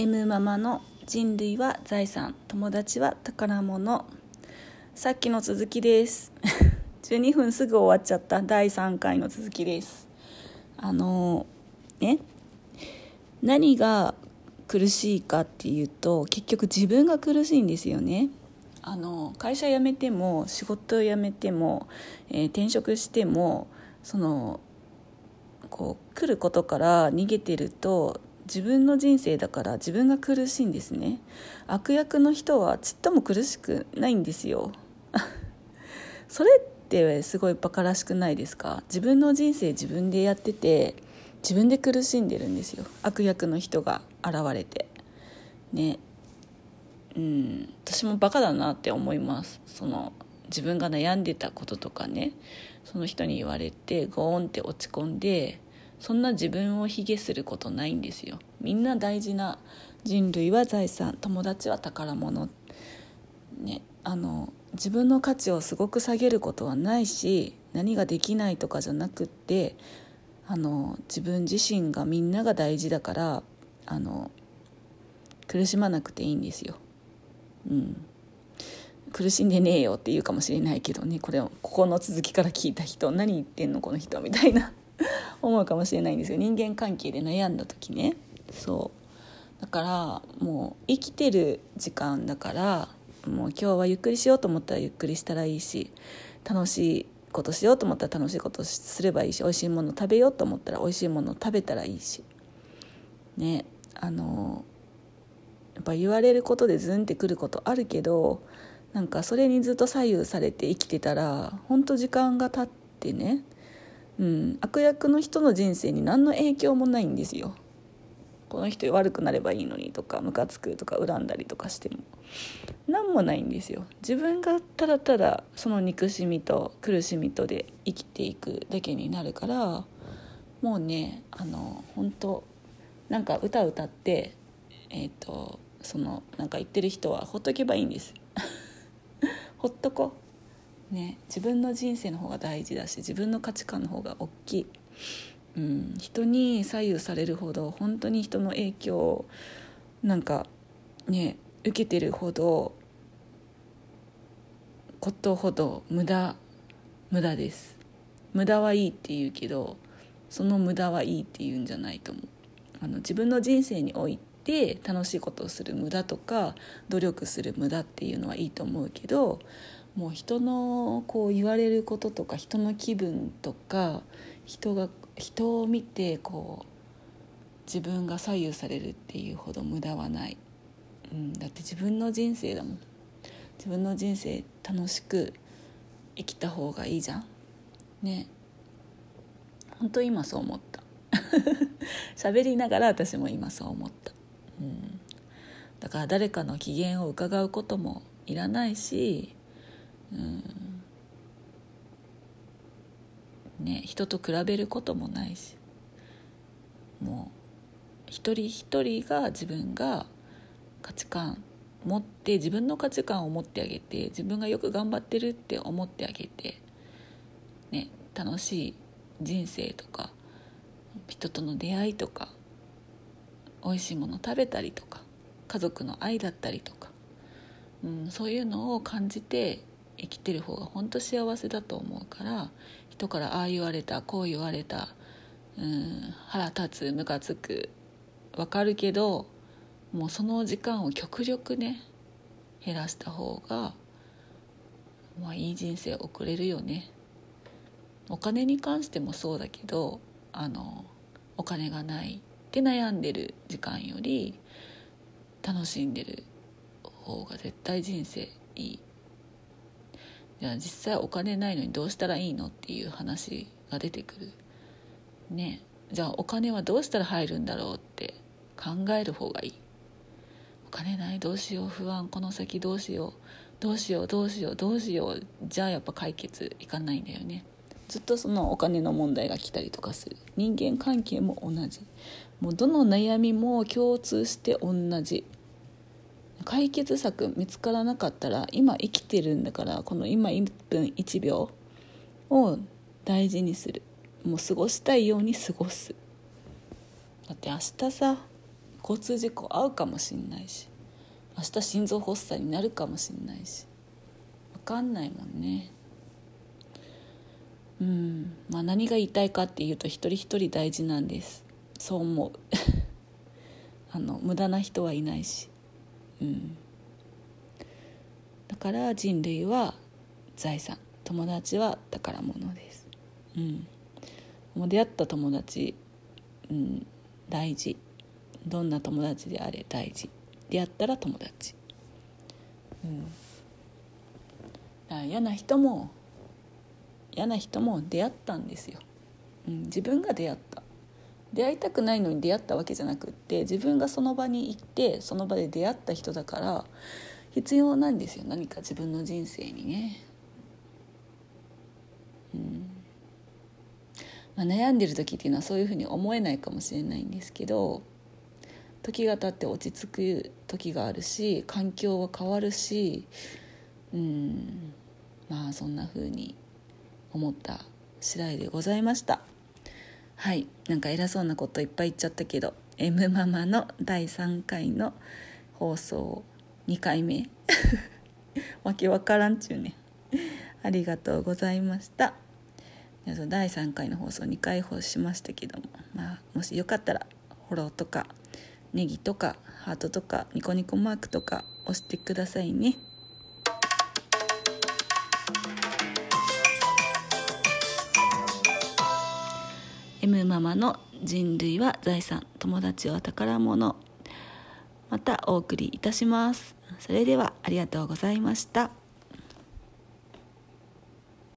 M ママの人類は財産友達は宝物。さっきの続きです。12分すぐ終わっちゃった第3回の続きです。あのね？何が苦しいかっていうと結局自分が苦しいんですよね。あの会社辞めても仕事辞めても、えー、転職してもそのこう来ることから逃げてると自分の人生だから自分が苦しいんですね。悪役の人はちっとも苦しくないんですよ。それってすごいバカらしくないですか？自分の人生自分でやってて自分で苦しんでるんですよ。悪役の人が現れて。ね。うん。私もバカだなって思います。その自分が悩んでたこととかね。その人に言われてゴーンって落ち込んでそんな自分を卑下することないんですよ。みんな大事な人類は財産。友達は宝物。ねあの自分の価値をすごく下げることはないし何ができないとかじゃなくってあの自分自身がみんなが大事だからあの苦しまなくていいんですよ。うん、苦しんでねえよって言うかもしれないけどね。これをここの続きから聞いた人何言ってんのこの人みたいな。思うかもしれないんですよ。人間関係で悩んだ時ね。そう。だからもう生きてる時間だからもう今日はゆっくりしようと思ったらゆっくりしたらいいし楽しいことしようと思ったら楽しいことすればいいし美味しいもの食べようと思ったら美味しいもの食べたらいいし。ね。あのやっぱ言われることでズンってくることあるけどなんかそれにずっと左右されて生きてたら本当時間が経ってねうん、悪役の人の人生に何の影響もないんですよ。この人悪くなればいいのにとかムカつくとか恨んだりとかしても。何もないんですよ。自分がただただその憎しみと苦しみとで生きていくだけになるからもうねあの本当なんか歌歌ってえっ、ー、とそのなんか言ってる人はほっとけばいいんです。ほっとこう。ね、自分の人生の方が大事だし自分の価値観の方が大きい、うん、人に左右されるほど本当に人の影響をなんかね受けてるほどことほど無駄無駄です。無駄はいいって言うけどその無駄はいいって言うんじゃないと思う。あの自分の人生において楽しいことをする無駄とか努力する無駄っていうのはいいと思うけどもう人のこう言われることとか人の気分とか人が人を見てこう自分が左右されるっていうほど無駄はない、うん、だって自分の人生だもん。自分の人生楽しく生きた方がいいじゃん。ね。本当今そう思った。喋りながら私も今そう思った、うん、だから誰かの機嫌を伺うこともいらないしうん。ね人と比べることもないし。もう一人一人が自分が価値観持って自分の価値観を持ってあげて自分がよく頑張ってるって思ってあげて、ね、楽しい人生とか人との出会いとか美味しいもの食べたりとか家族の愛だったりとか、うん、そういうのを感じて生きてる方が本当幸せだと思うから人からああ言われたこう言われたうん腹立つムカつく分かるけどもうその時間を極力ね減らした方がまあいい人生送れるよね。お金に関してもそうだけどあのお金がないって悩んでる時間より楽しんでる方が絶対人生いい。じゃあ実際お金ないのにどうしたらいいのっていう話が出てくる。ね。じゃあお金はどうしたら入るんだろうって考える方がいい。お金ないどうしよう不安この先どうしよう。どうしようどうしようどうしよう。じゃあやっぱ解決いかないんだよね。ずっとそのお金の問題が来たりとかする。人間関係も同じ。もうどの悩みも共通して同じ。解決策見つからなかったら今生きてるんだからこの今1分1秒を大事にする。もう過ごしたいように過ごす。だって明日さ交通事故遭うかもしんないし明日心臓発作になるかもしんないし分かんないもんね。うんまあ何が言いたいかっていうと一人一人大事なんです。そう思う。あの無駄な人はいないし。うん。だから人類は財産。友達は宝物です。うん。もう出会った友達、うん、大事。どんな友達であれ大事。出会ったら友達。うん。だから嫌な人も嫌な人も出会ったんですよ、うん、自分が出会った。出会いたくないのに出会ったわけじゃなくって自分がその場に行ってその場で出会った人だから必要なんですよ何か自分の人生にね。うん。まあ、悩んでる時っていうのはそういうふうに思えないかもしれないんですけど時が経って落ち着く時があるし環境は変わるしうん。まあそんな風に思った次第でございました。はいなんか偉そうなこといっぱい言っちゃったけど M ママの第3回の放送2回目 わけわからんちゅうね。ありがとうございました。第3回の放送2回放しましたけども、まあ、もしよかったらフォローとかネギとかハートとかニコニコマークとか押してくださいね。M ママの人類は財産友達は宝物。またお送りいたします。それではありがとうございました。